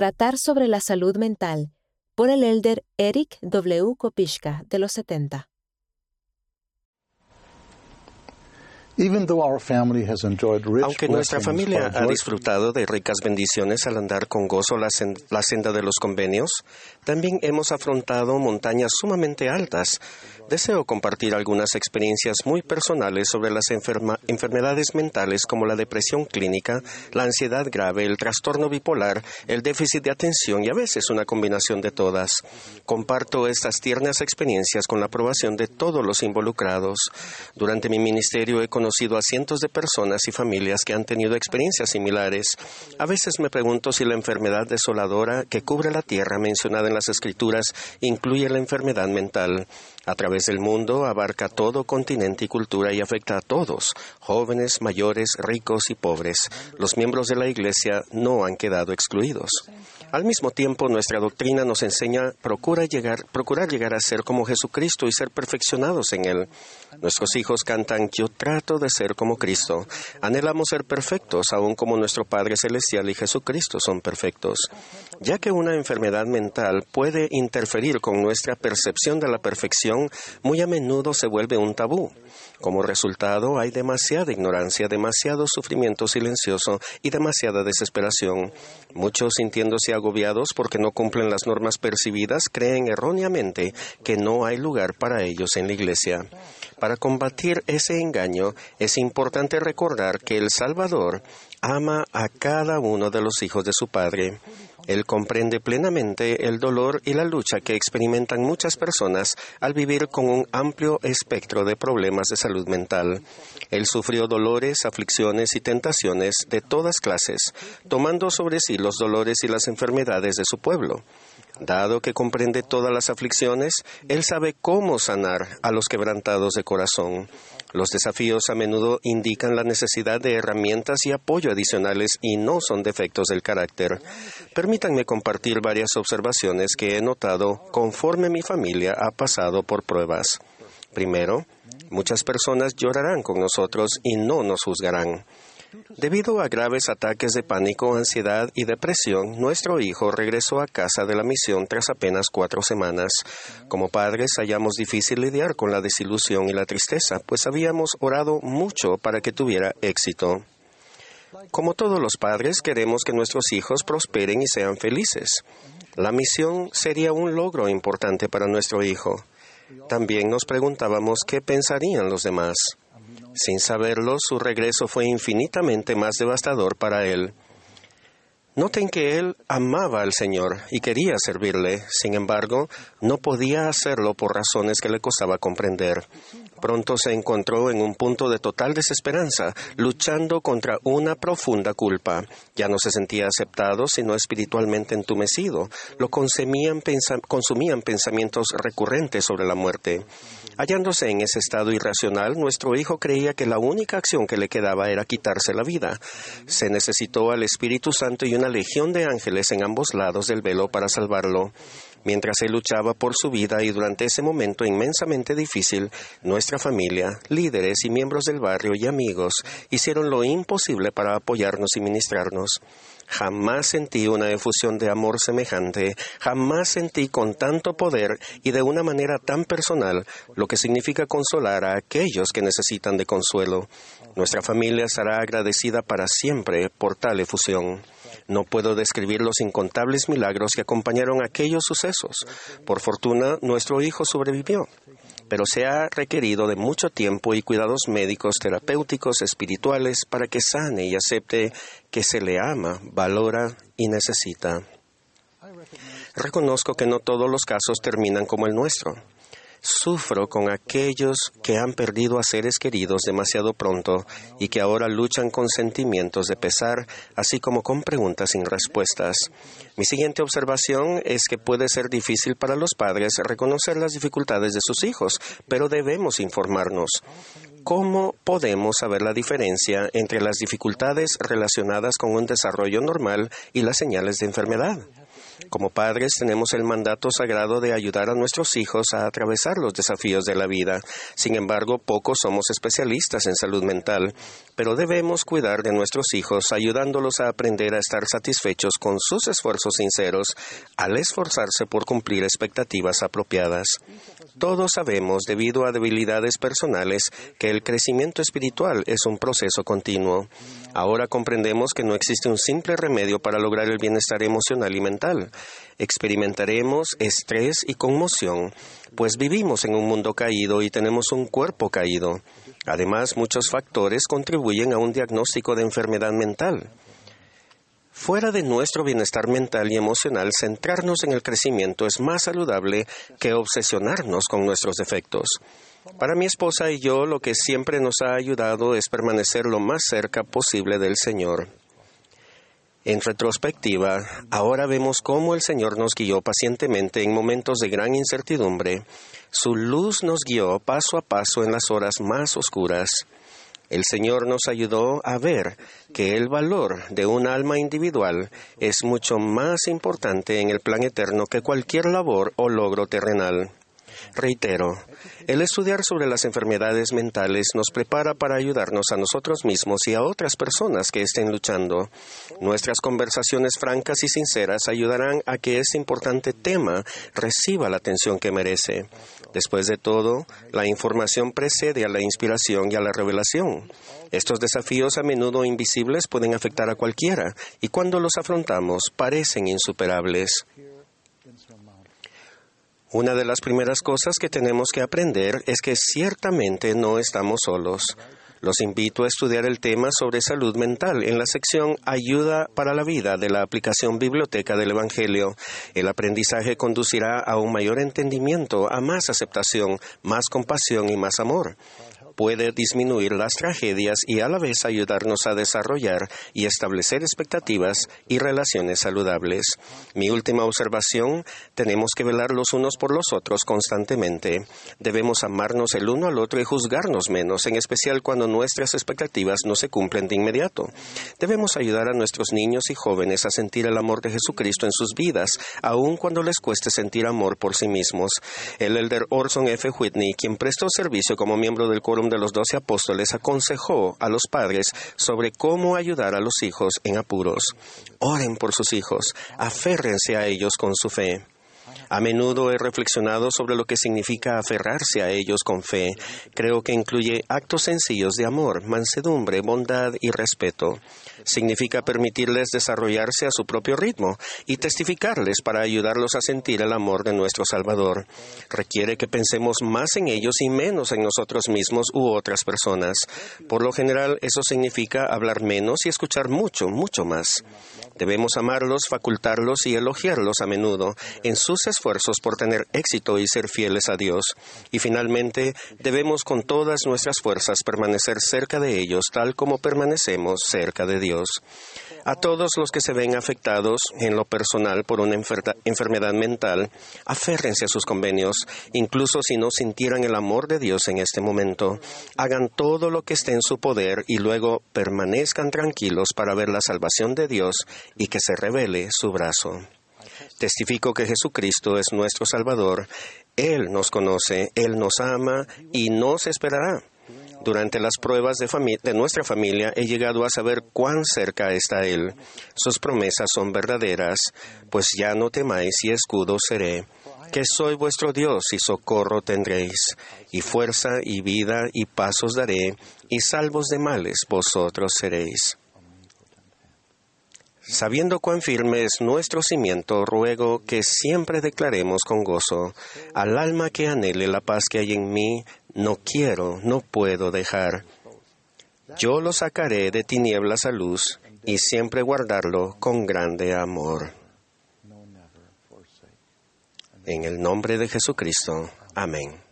Tratar sobre la salud mental por el elder Eric W. Kopishka de los 70. Aunque nuestra familia ha disfrutado de ricas bendiciones al andar con gozo la, senda de los convenios, también hemos afrontado montañas sumamente altas. Deseo compartir algunas experiencias muy personales sobre las enfermedades mentales como la depresión clínica, la ansiedad grave, el trastorno bipolar, el déficit de atención y a veces una combinación de todas. Comparto estas tiernas experiencias con la aprobación de todos los involucrados. Durante mi ministerio he conocido a cientos de personas y familias que han tenido experiencias similares. A veces me pregunto si la enfermedad desoladora que cubre la tierra mencionada en las Escrituras incluye la enfermedad mental. A través del mundo abarca todo continente y cultura y afecta a todos, jóvenes, mayores, ricos y pobres. Los miembros de la Iglesia no han quedado excluidos. Al mismo tiempo, nuestra doctrina nos enseña procura llegar, procurar llegar a ser como Jesucristo y ser perfeccionados en Él. Nuestros hijos cantan, yo trato de ser como Cristo. Anhelamos ser perfectos, aun como nuestro Padre Celestial y Jesucristo son perfectos. Ya que una enfermedad mental puede interferir con nuestra percepción de la perfección, muy a menudo se vuelve un tabú. Como resultado, hay demasiada ignorancia, demasiado sufrimiento silencioso y demasiada desesperación. Muchos, sintiéndose agobiados porque no cumplen las normas percibidas, creen erróneamente que no hay lugar para ellos en la Iglesia. Para combatir ese engaño, es importante recordar que el Salvador ama a cada uno de los hijos de su Padre. Él comprende plenamente el dolor y la lucha que experimentan muchas personas al vivir con un amplio espectro de problemas de salud mental. Él sufrió dolores, aflicciones y tentaciones de todas clases, tomando sobre sí los dolores y las enfermedades de su pueblo. Dado que comprende todas las aflicciones, Él sabe cómo sanar a los quebrantados de corazón. Los desafíos a menudo indican la necesidad de herramientas y apoyo adicionales y no son defectos del carácter. Permítanme compartir varias observaciones que he notado conforme mi familia ha pasado por pruebas. Primero, muchas personas llorarán con nosotros y no nos juzgarán. Debido a graves ataques de pánico, ansiedad y depresión, nuestro hijo regresó a casa de la misión tras apenas cuatro semanas. Como padres hallamos difícil lidiar con la desilusión y la tristeza, pues habíamos orado mucho para que tuviera éxito. Como todos los padres, queremos que nuestros hijos prosperen y sean felices. La misión sería un logro importante para nuestro hijo. También nos preguntábamos qué pensarían los demás. Sin saberlo, su regreso fue infinitamente más devastador para él. Noten que él amaba al Señor y quería servirle, sin embargo, no podía hacerlo por razones que le costaba comprender. Pronto se encontró en un punto de total desesperanza, luchando contra una profunda culpa. Ya no se sentía aceptado, sino espiritualmente entumecido. Lo consumían, pensamientos recurrentes sobre la muerte. Hallándose en ese estado irracional, nuestro hijo creía que la única acción que le quedaba era quitarse la vida. Se necesitó al Espíritu Santo y una legión de ángeles en ambos lados del velo para salvarlo. Mientras él luchaba por su vida y durante ese momento inmensamente difícil, nuestra familia, líderes y miembros del barrio y amigos hicieron lo imposible para apoyarnos y ministrarnos. Jamás sentí una efusión de amor semejante, jamás sentí con tanto poder y de una manera tan personal lo que significa consolar a aquellos que necesitan de consuelo. Nuestra familia estará agradecida para siempre por tal efusión. No puedo describir los incontables milagros que acompañaron aquellos sucesos. Por fortuna, nuestro hijo sobrevivió pero se ha requerido de mucho tiempo y cuidados médicos, terapéuticos, espirituales para que sane y acepte que se le ama, valora y necesita. Reconozco que no todos los casos terminan como el nuestro. Sufro con aquellos que han perdido a seres queridos demasiado pronto y que ahora luchan con sentimientos de pesar, así como con preguntas sin respuestas. Mi siguiente observación es que puede ser difícil para los padres reconocer las dificultades de sus hijos, pero debemos informarnos. ¿Cómo podemos saber la diferencia entre las dificultades relacionadas con un desarrollo normal y las señales de enfermedad? Como padres tenemos el mandato sagrado de ayudar a nuestros hijos a atravesar los desafíos de la vida. Sin embargo, pocos somos especialistas en salud mental, pero debemos cuidar de nuestros hijos ayudándolos a aprender a estar satisfechos con sus esfuerzos sinceros al esforzarse por cumplir expectativas apropiadas. Todos sabemos, debido a debilidades personales, que el crecimiento espiritual es un proceso continuo. Ahora comprendemos que no existe un simple remedio para lograr el bienestar emocional y mental. Experimentaremos estrés y conmoción, pues vivimos en un mundo caído y tenemos un cuerpo caído. Además, muchos factores contribuyen a un diagnóstico de enfermedad mental. Fuera de nuestro bienestar mental y emocional, centrarnos en el crecimiento es más saludable que obsesionarnos con nuestros defectos. Para mi esposa y yo, lo que siempre nos ha ayudado es permanecer lo más cerca posible del Señor. En retrospectiva, ahora vemos cómo el Señor nos guió pacientemente en momentos de gran incertidumbre. Su luz nos guió paso a paso en las horas más oscuras. El Señor nos ayudó a ver que el valor de un alma individual es mucho más importante en el plan eterno que cualquier labor o logro terrenal. Reitero, el estudiar sobre las enfermedades mentales nos prepara para ayudarnos a nosotros mismos y a otras personas que estén luchando. Nuestras conversaciones francas y sinceras ayudarán a que este importante tema reciba la atención que merece. Después de todo, la información precede a la inspiración y a la revelación. Estos desafíos a menudo invisibles pueden afectar a cualquiera y cuando los afrontamos parecen insuperables. Una de las primeras cosas que tenemos que aprender es que ciertamente no estamos solos. Los invito a estudiar el tema sobre salud mental en la sección Ayuda para la vida de la aplicación Biblioteca del Evangelio. El aprendizaje conducirá a un mayor entendimiento, a más aceptación, más compasión y más amor puede disminuir las tragedias y a la vez ayudarnos a desarrollar y establecer expectativas y relaciones saludables. Mi última observación, tenemos que velar los unos por los otros constantemente. Debemos amarnos el uno al otro y juzgarnos menos, en especial cuando nuestras expectativas no se cumplen de inmediato. Debemos ayudar a nuestros niños y jóvenes a sentir el amor de Jesucristo en sus vidas, aun cuando les cueste sentir amor por sí mismos. El elder Orson F. Whitney, quien prestó servicio como miembro del Quórum de los Doce Apóstoles aconsejó a los padres sobre cómo ayudar a los hijos en apuros. Oren por sus hijos, aférrense a ellos con su fe. A menudo he reflexionado sobre lo que significa aferrarse a ellos con fe. Creo que incluye actos sencillos de amor, mansedumbre, bondad y respeto. Significa permitirles desarrollarse a su propio ritmo y testificarles para ayudarlos a sentir el amor de nuestro Salvador. Requiere que pensemos más en ellos y menos en nosotros mismos u otras personas. Por lo general, eso significa hablar menos y escuchar mucho, mucho más. Debemos amarlos, facultarlos y elogiarlos a menudo en sus esfuerzos por tener éxito y ser fieles a Dios. Y finalmente, debemos con todas nuestras fuerzas permanecer cerca de ellos tal como permanecemos cerca de Dios. A todos los que se ven afectados en lo personal por una enfermedad mental, aférrense a sus convenios, incluso si no sintieran el amor de Dios en este momento. Hagan todo lo que esté en su poder y luego permanezcan tranquilos para ver la salvación de Dios y que se revele su brazo. Testifico que Jesucristo es nuestro Salvador. Él nos conoce, Él nos ama y nos esperará. Durante las pruebas de, nuestra familia he llegado a saber cuán cerca está Él. Sus promesas son verdaderas, pues ya no temáis y escudo seré, que soy vuestro Dios y socorro tendréis, y fuerza y vida y pasos daré, y salvos de males vosotros seréis. Sabiendo cuán firme es nuestro cimiento, ruego que siempre declaremos con gozo, al alma que anhele la paz que hay en mí, no quiero, no puedo dejar. Yo lo sacaré de tinieblas a luz y siempre guardarlo con grande amor. En el nombre de Jesucristo. Amén.